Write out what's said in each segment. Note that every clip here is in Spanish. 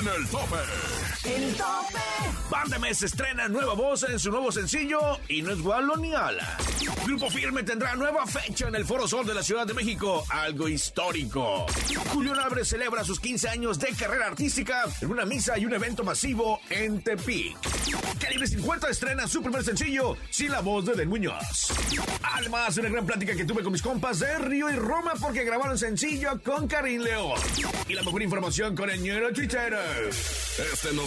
en el tope. El tope. Bandemes estrena nueva voz en su nuevo sencillo y no es Gualo ni Ala. Grupo Firme tendrá nueva fecha en el Foro Sol de la Ciudad de México, algo histórico. Julio Álvarez celebra sus 15 años de carrera artística en una misa y un evento masivo en Tepic. Calibre 50 estrena su primer sencillo sin la voz de Den Muñoz. Además, una gran plática que tuve con mis compas de Río y Roma porque grabaron sencillo con Karim León. Y la mejor información con el ñero Twitter. Este no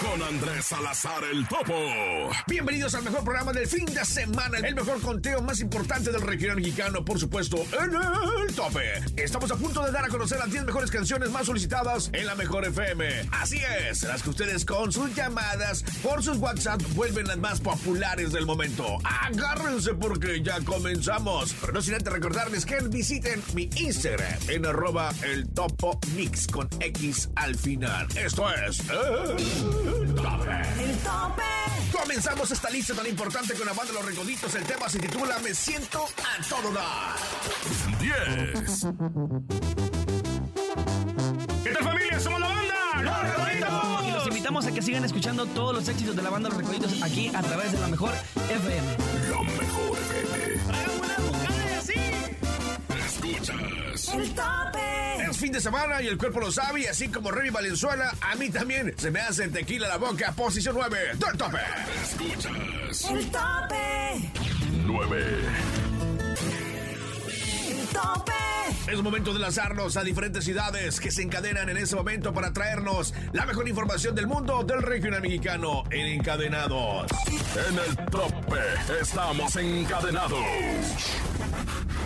Con Andrés Salazar el Topo. Bienvenidos al mejor programa del fin de semana, el mejor conteo más importante del regional mexicano, por supuesto, en el tope. Estamos a punto de dar a conocer las 10 mejores canciones más solicitadas en la mejor FM. Así es, las que ustedes con sus llamadas por sus WhatsApp vuelven las más populares del momento. Agárrense porque ya comenzamos. Pero no sin antes recordarles que visiten mi Instagram en arroba el topo mix con X al final. Esto es el tope. El tope. Comenzamos esta lista tan importante con la banda Los Recoditos. El tema se titula Me siento a todo dar. 10. ¿Qué tal familia? Somos la banda Los Recoditos. Y los invitamos a que sigan escuchando todos los éxitos de la banda Los Recoditos aquí a través de la mejor FM. De semana y el cuerpo lo sabe. Y así como Remy Valenzuela, a mí también se me hace tequila a la boca. Posición 9 del tope. Escuchas. El tope. 9. El tope. Es momento de lanzarnos a diferentes ciudades que se encadenan en ese momento para traernos la mejor información del mundo del regional mexicano en Encadenados. En el tope estamos encadenados.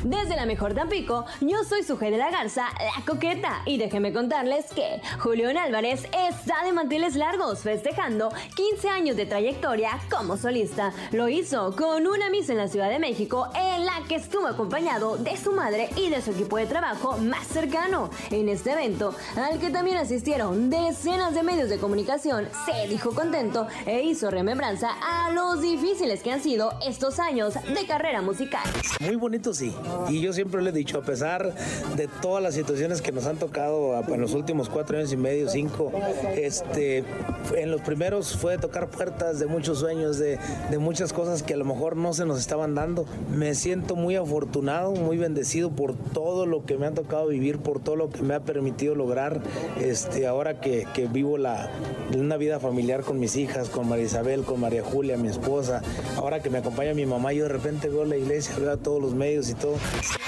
Desde la mejor Tampico, yo soy su de la Garza, la coqueta, y déjenme contarles que Julián Álvarez está de manteles largos festejando 15 años de trayectoria como solista. Lo hizo con una misa en la Ciudad de México en la que estuvo acompañado de su madre y de su equipo de trabajo más cercano. En este evento, al que también asistieron decenas de medios de comunicación, se dijo contento e hizo remembranza a los difíciles que han sido estos años de carrera musical. Muy bonito, sí. Y yo siempre le he dicho, a pesar de todas las situaciones que nos han tocado en los últimos cuatro años y medio, cinco, este, en los primeros fue tocar puertas de muchos sueños, de, de muchas cosas que a lo mejor no se nos estaban dando. Me siento muy afortunado, muy bendecido por todo lo que me ha tocado vivir, por todo lo que me ha permitido lograr. Este, ahora que, que vivo la, una vida familiar con mis hijas, con María Isabel, con María Julia, mi esposa, ahora que me acompaña mi mamá, yo de repente veo la iglesia, veo a todos los medios y todo.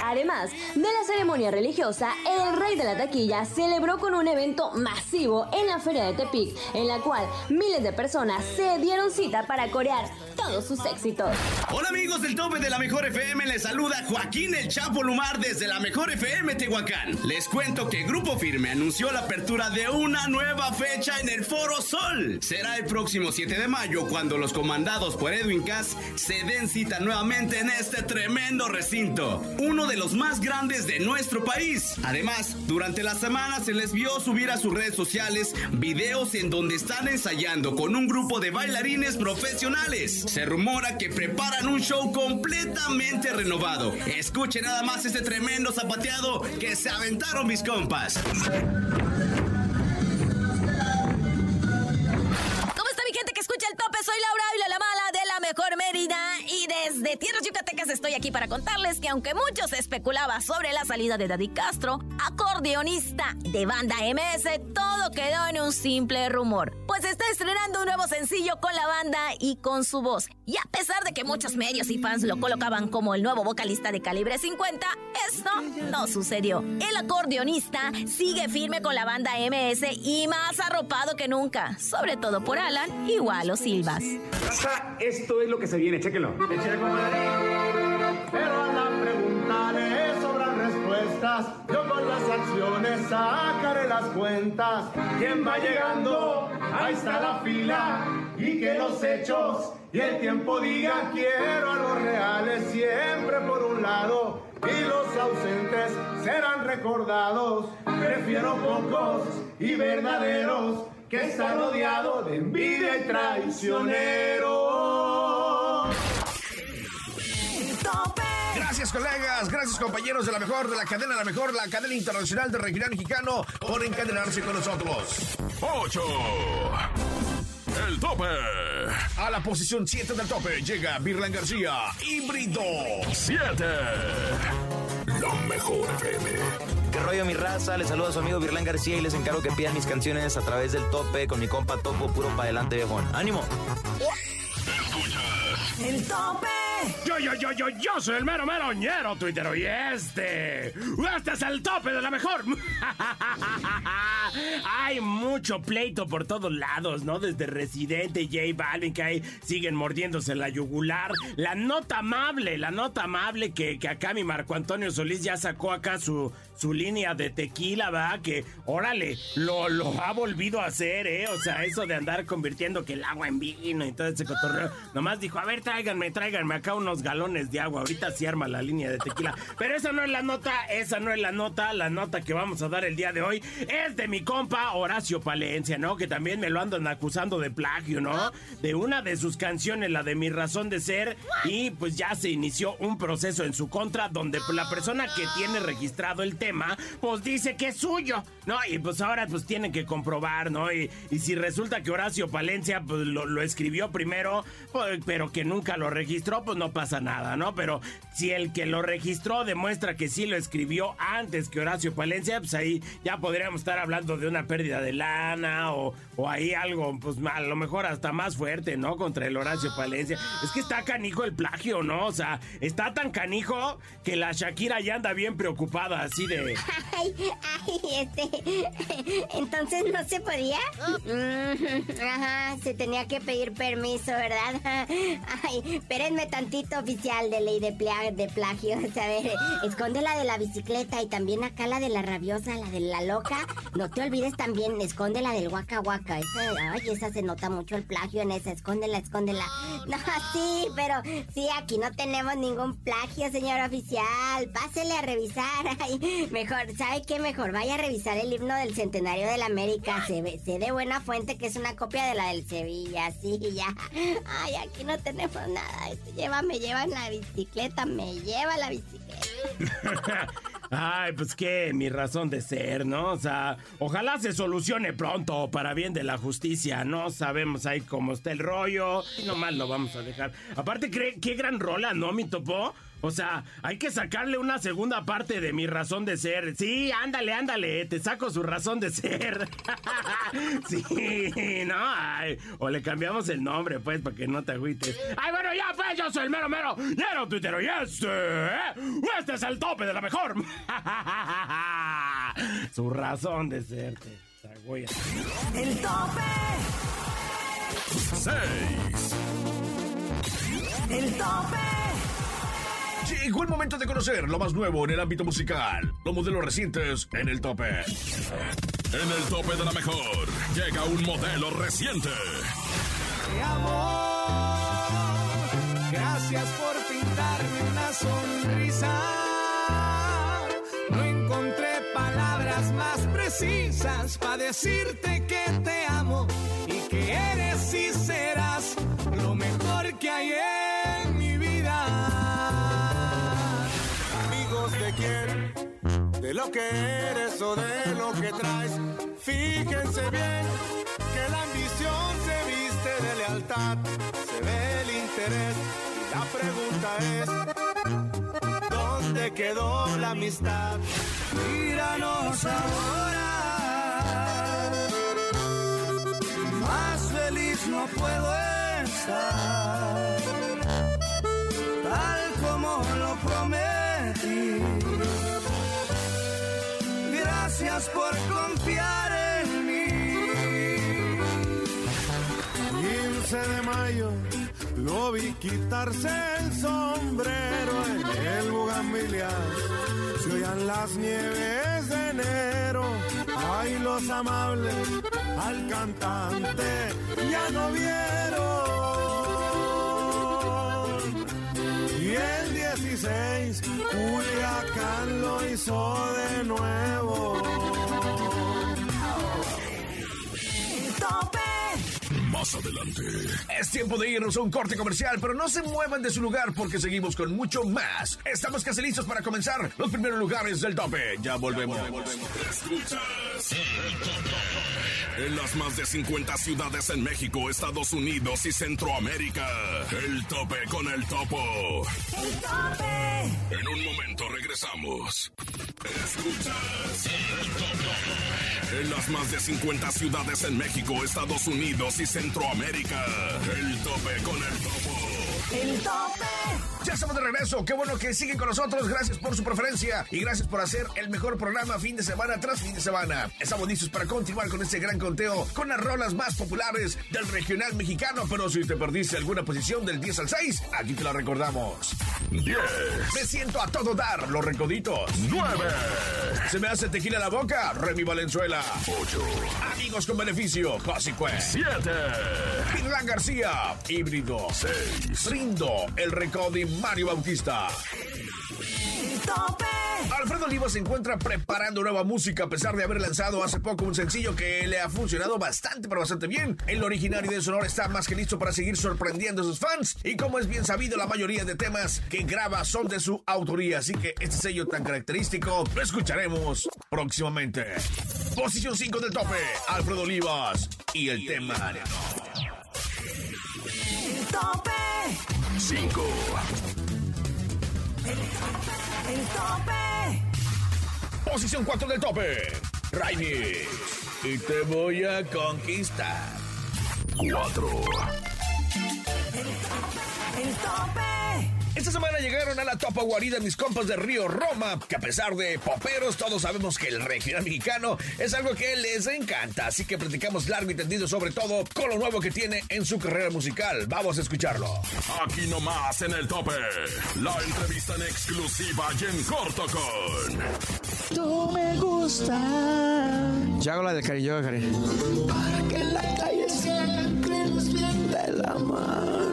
Además de la ceremonia religiosa, el rey de la taquilla celebró con un evento masivo en la feria de Tepic, en la cual miles de personas se dieron cita para corear todos sus éxitos. Hola amigos del tope de la mejor FM, les saluda Joaquín el Chapo Lumar desde la mejor FM Tehuacán. Les cuento que Grupo Firme anunció la apertura de una nueva fecha en el Foro Sol. Será el próximo 7 de mayo cuando los comandados por Edwin Cass se den cita nuevamente en este tremendo recinto, uno de los más grandes de nuestro país. Además, durante la semana se les vio subir a sus redes sociales videos en donde están ensayando con un grupo de bailarines profesionales. Se rumora que preparan un show completamente renovado. Escuche nada más este tremendo zapateado que se aventaron mis compas. Desde Tierras Yucatecas estoy aquí para contarles que aunque muchos especulaba sobre la salida de Daddy Castro, acordeonista de banda MS, todo quedó en un simple rumor. Pues está estrenando un nuevo sencillo con la banda y con su voz. Y a pesar de que muchos medios y fans lo colocaban como el nuevo vocalista de calibre 50, esto no sucedió. El acordeonista sigue firme con la banda MS y más arropado que nunca, sobre todo por Alan y Walo Silvas. Esto es lo que se viene, chéquenlo. Échale Pero a la pregunta le sobran respuestas. yo con las acciones sacaré las cuentas. ¿Quién va llegando? Ahí está la fila. Y que los hechos y el tiempo diga quiero a los reales siempre por un lado y los ausentes serán recordados. Prefiero pocos y verdaderos que estar rodeado de envidia y traicioneros. Colegas, gracias compañeros de la mejor, de la cadena La Mejor, la cadena internacional de regional mexicano por encadenarse con nosotros. 8. El tope. A la posición 7 del tope llega Virlan García, híbrido. 7. La mejor FM. ¿Qué rollo mi raza? Les saluda a su amigo Virlán García y les encargo que pidan mis canciones a través del tope con mi compa Topo Puro para adelante viejón. ¡Ánimo! El tope. Yo, yo, yo, yo, yo soy el mero meroñero tuitero y este. Este es el tope de la mejor. Hay mucho pleito por todos lados, ¿no? Desde Residente, J Balvin, que ahí siguen mordiéndose la yugular. La nota amable, la nota amable que, que acá mi Marco Antonio Solís ya sacó acá su, su línea de tequila, ¿verdad? Que, órale, lo, ha volvido a hacer, ¿eh? O sea, eso de andar convirtiendo que el agua en vino y todo ese cotorreo. Nomás dijo, a ver, tráiganme, tráiganme acá unos galones de agua. Ahorita sí arma la línea de tequila. Pero esa no es la nota, esa no es la nota. La nota que vamos a dar el día de hoy es de mi compa Horacio Palencia, ¿no? Que también me lo andan acusando de plagio, ¿no? De una de sus canciones, la de Mi Razón de Ser. Y pues ya se inició un proceso en su contra donde la persona que tiene registrado el tema, pues dice que es suyo, ¿no? Y pues ahora pues tienen que comprobar, ¿no? Y, y si resulta que Horacio Palencia pues lo, escribió primero, pues, pero que nunca lo registró, pues no pasa nada, ¿no? Pero si el que lo registró demuestra que sí lo escribió antes que Horacio Palencia, pues ahí ya podríamos estar hablando de una pérdida de lana o, o ahí algo, pues a lo mejor hasta más fuerte, ¿no? Contra el Horacio Palencia. Es que está canijo el plagio, ¿no? O sea, está tan canijo que la Shakira ya anda bien preocupada, así de... Ay, ay, este. Entonces no se podía. Mm, Ajá, se tenía que pedir permiso, ¿verdad? Ay, espérenme tantito, oficial de ley de, pla- de plagio. A ver, esconde la de la bicicleta y también acá la de la rabiosa, la de la loca. No te olvides también, esconde la del Waka Waka. Esa, ay, esa se nota mucho el plagio en esa. Escóndela, escóndela. No, sí, pero sí, aquí no tenemos ningún plagio, señor oficial. Pásele a revisar. Ay, mejor, ¿sabe qué? Mejor vaya a revisar el himno del centenario de la América. Se ve, sé de buena fuente que es una copia de la del Sevilla. Sí, ya. Ay, aquí no tenemos nada. Lleva, me lleva en la bicicleta, me lleva la bicicleta. Ay, pues qué, mi razón de ser, ¿no? O sea, ojalá se solucione pronto para bien de la justicia. No sabemos ahí cómo está el rollo. Y nomás lo vamos a dejar. Aparte, ¿cree- qué gran rola, ¿no, mi topo? O sea, hay que sacarle una segunda parte de mi razón de ser. Sí, ándale, ándale, te saco su razón de ser. sí, no, ay, o le cambiamos el nombre, pues, para que no te agüites. Ay, bueno, ya, pues, yo soy el mero mero, lleno tuitero, y este, ¿eh? este es el tope de la mejor. su razón de ser, te, te voy a- El tope. 6. El tope. Llegó el momento de conocer lo más nuevo en el ámbito musical, los modelos recientes en el tope. En el tope de la mejor llega un modelo reciente. Te amo. Gracias por pintarme una sonrisa. No encontré palabras más precisas para decirte que te amo y que eres y serás lo mejor que hay De lo que eres o de lo que traes. Fíjense bien que la ambición se viste de lealtad, se ve el interés y la pregunta es, ¿dónde quedó la amistad? Míranos ahora, más feliz no puedo estar, tal como lo prometí. Gracias por confiar en mí. 15 de mayo lo vi quitarse el sombrero en el bugambilias. se oían las nieves de enero. Ay, los amables al cantante ya no vieron. 96, Culiacán lo hizo de nuevo. Más adelante. Es tiempo de irnos a un corte comercial, pero no se muevan de su lugar porque seguimos con mucho más. Estamos casi listos para comenzar los primeros lugares del tope. Ya volvemos. Escuchas el tope. En las más de 50 ciudades en México, Estados Unidos y Centroamérica. El tope con el topo. El tope. En un momento regresamos. Escuchas el tope. En las más de 50 ciudades en México, Estados Unidos y Centroamérica. El tope con el topo. El tope. Ya estamos de regreso. Qué bueno que siguen con nosotros. Gracias por su preferencia y gracias por hacer el mejor programa fin de semana tras fin de semana. Estamos listos para continuar con este gran conteo con las rolas más populares del regional mexicano. Pero si te perdiste alguna posición del 10 al 6, aquí te la recordamos. 10. Me siento a todo dar, los recoditos. 9. Se me hace tequila la boca, Remy Valenzuela. 8. Amigos con beneficio, Josicue. 7. Pirlán García, híbrido. 6. Brindo, el recodi Mario Bautista. Alfredo Oliva se encuentra preparando nueva música a pesar de haber lanzado hace poco un sencillo que le ha funcionado bastante, pero bastante bien. El originario de Sonora está más que listo para seguir sorprendiendo a sus fans y como es bien sabido, la mayoría de temas que graba son de su autoría, así que este sello tan característico lo escucharemos próximamente. Posición 5 del tope, Alfredo Olivas y el tema. El tope. 5. El tope. Posición 4 del tope, Raimi. Y te voy a conquistar. 4. El tope. Esta semana llegaron a la topa guarida mis compas de Río Roma, que a pesar de poperos, todos sabemos que el regional mexicano es algo que les encanta, así que platicamos largo y tendido sobre todo con lo nuevo que tiene en su carrera musical. Vamos a escucharlo. Aquí nomás en el tope. La entrevista en exclusiva y en corto con. Tú me gusta. Ya hago la del cariño, Cari. Para que en la calle siempre nos de la mano.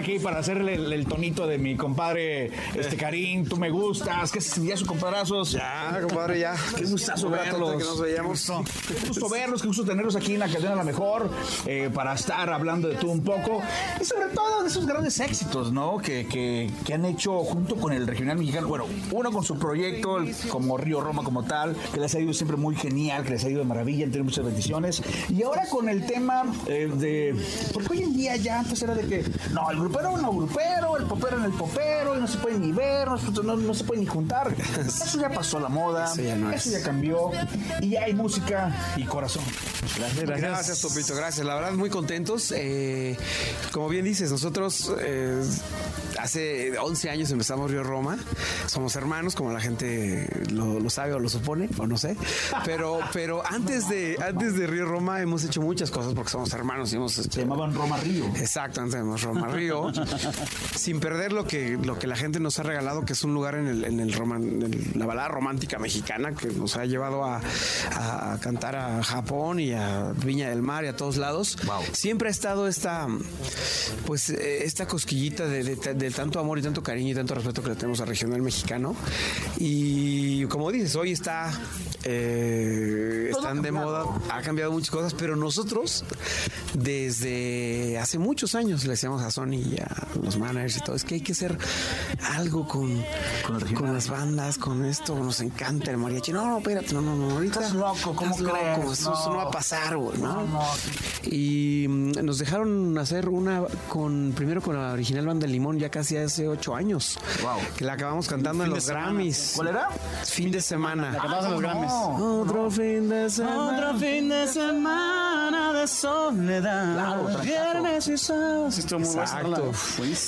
Aquí para hacerle el, el tonito de mi compadre este Karim, tú me gustas, que ya sus compadrazos. Ya, compadre, ya. Qué gustazo verlos. que nos veíamos. Qué gusto, qué gusto verlos, qué gusto tenerlos aquí en la cadena La Mejor eh, para estar hablando de todo un poco y sobre todo de esos grandes éxitos, ¿no? Que, que- que han hecho junto con el regional mexicano. Bueno, uno con su proyecto, el- como Río Roma como tal, que les ha ido siempre muy genial, que les ha ido de maravilla, han tenido muchas bendiciones. Y ahora con el tema eh, de. Porque hoy en día ya antes era de que. No, el grupero no grupero, el popero en el popero, y no se pueden ni ver, no, no- no se pueden ni juntar. Eso ya pasó a la moda, Eso ya no eso es. ya cambió, y ya hay música y corazón. Gracias, gracias. Topito, gracias. La verdad, muy contentos. Eh, como bien dices, nosotros eh, hace 11 años empezamos Río Roma. Somos hermanos, como la gente lo, lo sabe o lo supone, o no sé. Pero, pero antes de antes de Río Roma hemos hecho muchas cosas porque somos hermanos y hemos. Se llamaban Roma Río. Exacto, antes de Roma Río. Sin perder lo que, lo que la gente nos ha regalado, que es un lugar en, el, en, el roman- en la balada romántica mexicana que nos ha llevado a, a cantar a Japón y a Viña del Mar y a todos lados. Siempre ha estado esta, pues, eh, esta cosquillita de, de- de tanto amor y tanto cariño y tanto respeto que le tenemos al regional mexicano. Y como dices, hoy está, eh, están de moda, ha cambiado muchas cosas, pero nosotros desde hace muchos años le decíamos a Sony y a los managers y todo, es que hay que hacer algo con, con, las bandas, con esto, nos encanta el mariachi. No, no, espérate, no, no, no, ahorita. Estás loco, ¿cómo estás loco, crees? Eso, eso no No. va a pasar, güey, ¿no? No, no, Y mm, nos dejaron hacer una con, primero con la original banda del Limón, ya casi hace ocho años. Que la acabamos cantando en los. Grammys. ¿Cuál era? Fin de semana. La cantabas en los Grammys. Otro fin de semana. Otro fin de semana de soledad. Claro, Estuvo muy rola. Exacto.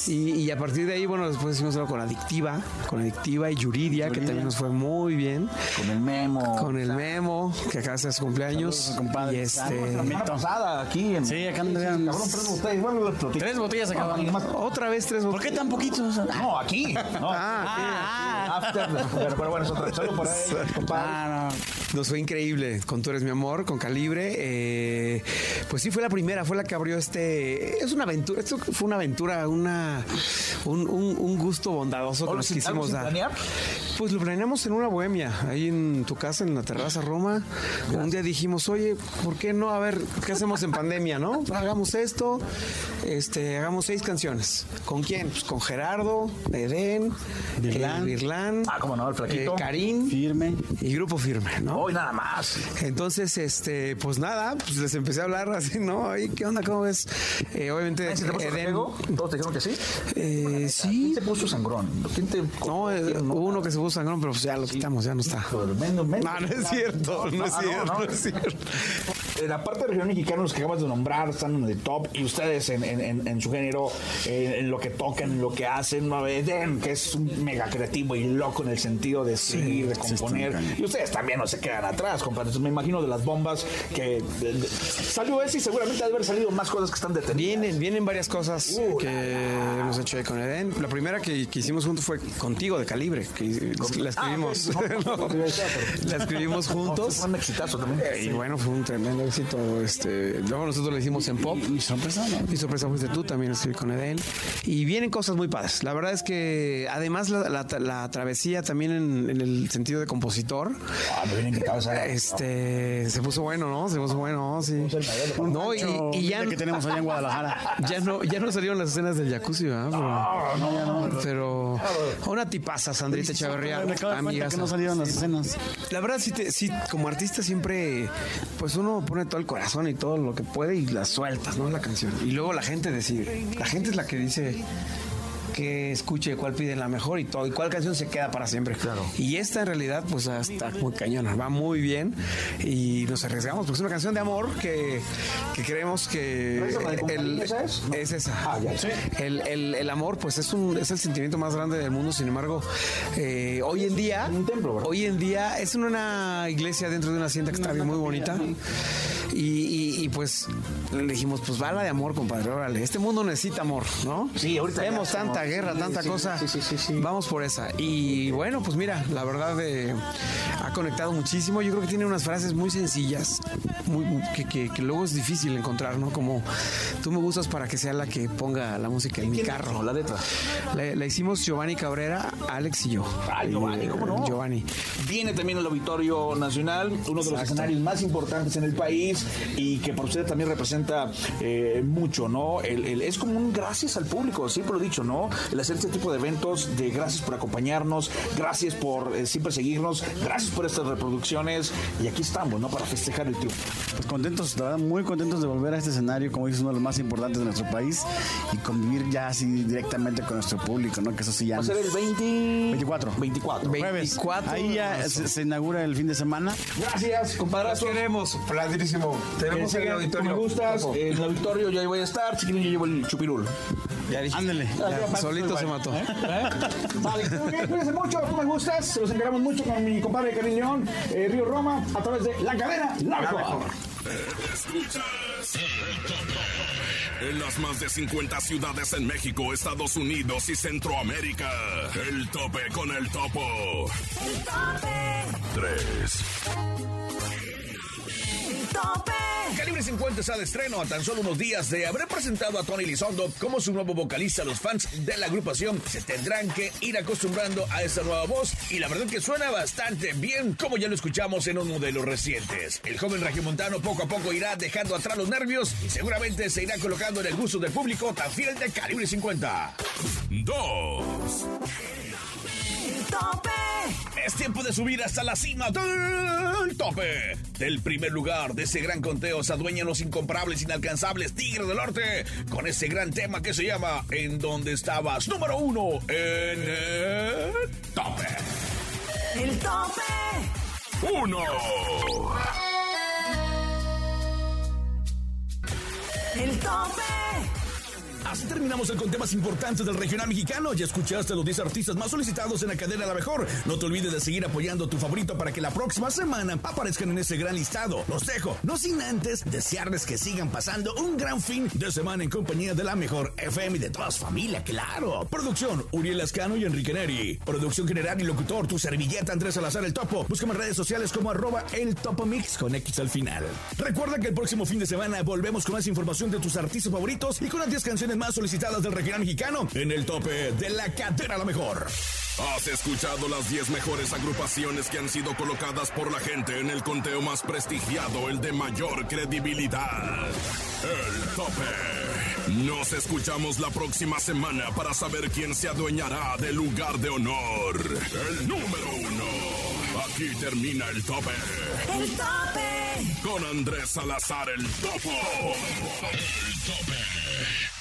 Y, y a partir de ahí, bueno, después hicimos algo con Adictiva, con Adictiva y Yuridia, que también nos fue muy bien. Con el memo. Con el Memo, que de ser su cumpleaños. Compadre. Y este. Una pasada aquí en. Sí, acá andan. Cabrón, tres botellas. Bueno. Tres botellas más- Otra vez tres ¿Por qué tan poquitos? No, aquí. No, Ah, After. Pero, pero bueno, es otra. Saludos por ahí, compadre. Ah, no. Nos fue increíble con Tú eres mi amor, con Calibre. eh, pues sí, fue la primera, fue la que abrió este. Es una aventura, esto fue una aventura, una un, un- un gusto bondadoso que ¿Algo nos sin- quisimos sin dar. planear? Pues lo planeamos en una bohemia, ahí en tu casa, en la terraza Roma. Un día dijimos, oye, ¿por qué no? A ver, ¿qué hacemos en pandemia, no? Hagamos esto, este, hagamos seis canciones. ¿Con quién? Pues con Gerardo, Edén, Virlán. eh, Virlán, Ah, cómo no, el flaquito. eh, Karim Firme. y Grupo Firme, ¿no? Hoy nada más. Entonces, este, pues nada, pues les empecé a hablar así, ¿no? Ay, ¿qué onda? ¿Cómo ves? Eh, obviamente, ¿Se te puso Edén- refriego? ¿Todos te dijeron que sí? eh, sí. ¿Quién se puso sangrón? ¿Quién te.? No, eh, hubo uno que se puso sangrón, pero pues ya lo quitamos, ya no está. Tremendo, men- No, no es cierto, no es Ah, cierto, no. no es cierto. En la parte de regional mexicana, los que acabas de nombrar están en el top y ustedes en, en- en- en su género, eh, en lo que tocan, en lo que hacen, ¿no? Eden, que es un mega creativo y loco en el sentido de escribir, de componer. Y ustedes también no se quedan atrás, compadre. Me imagino de las bombas que de- de- salió ese y seguramente ha de haber salido más cosas que están detenidas. Vienen, vienen varias cosas que hemos hecho ahí con Eden. La primera que, que hicimos juntos fue contigo, de Calibre, que la escribimos. Ah, ok, no, No, la escribimos juntos. Fue un exitazo también. Y bueno, fue un tremendo éxito. Este, luego nosotros lo hicimos en pop. Y sorpresa, ¿no? Y sorpresa fuiste tú, también escribí con Edén. Y vienen cosas muy padres. La verdad es que además la, la- la travesía también en, en el sentido de compositor, Ah, me vienen que cabeza. este, se puso bueno, ¿no? Se puso bueno, sí. No, y, y ya, que tenemos allá en Guadalajara. ya no, ya no salieron las escenas del jacuzzi, ¿verdad? Pero, pero una tipaza, Sandrita Echeverría, Me acabo de que no salieron las escenas. La verdad, sí, te- sí, como artista siempre, pues uno pone todo el corazón y todo lo que puede y la sueltas, ¿no? La canción. Y luego la gente decide. La gente es la que dice que escuche cuál pide la mejor y todo, y cuál canción se queda para siempre. Claro. Y esta en realidad, pues está muy cañona, va muy bien y nos arriesgamos, porque es una canción de amor que, que creemos que ¿Esa la de con el, es? Esa. Ah, ya, sí. El, el- el amor, pues es un es el sentimiento más grande del mundo. Sin embargo, eh, hoy en día, un templo, ¿verdad? hoy en día es en una iglesia dentro de una hacienda que está bien muy bonita. Y, y- y, pues le dijimos, pues va la de amor, compadre. Órale, este mundo necesita amor, ¿no? Sí, ahorita Vemos ya, guerra, tanta sí, cosa. sí, sí. Vamos por esa. Y bueno, pues mira, la verdad eh, ha conectado muchísimo. Yo creo que tiene unas frases muy sencillas, muy, que, que- que luego es difícil encontrar, ¿no? Como tú me gustas para que sea la que ponga la música en mi carro. La letra. La, la hicimos Giovanni Cabrera, Alex y yo. Ay, Giovanni, ¿cómo no? Giovanni. Viene también el Auditorio Nacional, uno de los escenarios más importantes en el país y que por usted también representa eh, mucho, ¿no? El- el- es como un gracias al público, siempre lo he dicho, ¿no? El hacer este tipo de eventos, de gracias por acompañarnos, gracias por eh, siempre seguirnos, gracias por estas reproducciones y aquí estamos, ¿no? Para festejar el triunfo. Pues contentos, la verdad, muy contentos de volver a este escenario, como dices, uno de los más importantes de nuestro país y convivir ya así directamente con nuestro público, ¿no? Que eso sí ya. Va a ser el 20... 24. 24. Jueves. 24 Ahí ya se, se inaugura el fin de semana. Gracias, compadrazos. queremos, padrísimo. Tenemos el Tú me gustas, en el auditorio ya voy a estar, si quieren yo llevo el chupirul. Ya dije, Ándale. ya, solito se mató. ¿Eh? Vale, muy bien, cuídense mucho, tú me gustas, se los encargamos mucho con mi compadre Karim León, eh, Río Roma, a través de La Cadena, La Mejor. Escuchas el tope. En las más de 50 ciudades en México, Estados Unidos y Centroamérica. El tope con el topo. El tope. 3. El tope. Calibre 50 está de estreno a tan solo unos días de haber presentado a Tony Lizondo como su nuevo vocalista. Los fans de la agrupación se tendrán que ir acostumbrando a esta nueva voz y la verdad que suena bastante bien como ya lo escuchamos en uno de los recientes. El joven regiomontano poco a poco irá dejando atrás los nervios y seguramente se irá colocando en el gusto del público tan fiel de Calibre 50. 2. El tope. Es tiempo de subir hasta la cima del tope. Del primer lugar de ese gran conteo se adueñan los incomparables, inalcanzables Tigres del Norte con ese gran tema que se llama En donde estabas número uno en el tope. El tope. 1. El tope. Así terminamos el conteo más importante del regional mexicano. Ya escuchaste a los 10 artistas más solicitados en la cadena La Mejor. No te olvides de seguir apoyando a tu favorito para que la próxima semana aparezcan en ese gran listado. Los dejo, no sin antes desearles que sigan pasando un gran fin de semana en compañía de La Mejor FM y de toda su familia, claro. Producción, Uriel Ascano y Enrique Neri. Producción general y locutor, tu servilleta Andrés Salazar El Topo. Búscame en redes sociales como arroba el Topo Mix con X al final. Recuerda que el próximo fin de semana volvemos con más información de tus artistas favoritos y con las 10 canciones más solicitadas del regional mexicano en el tope de la cadena La Mejor. Has escuchado las 10 mejores agrupaciones que han sido colocadas por la gente en el conteo más prestigiado, el de mayor credibilidad. El tope. Nos escuchamos la próxima semana para saber quién se adueñará del lugar de honor. El número uno. Aquí termina el tope. El tope. Con Andrés Salazar el Topo. El tope.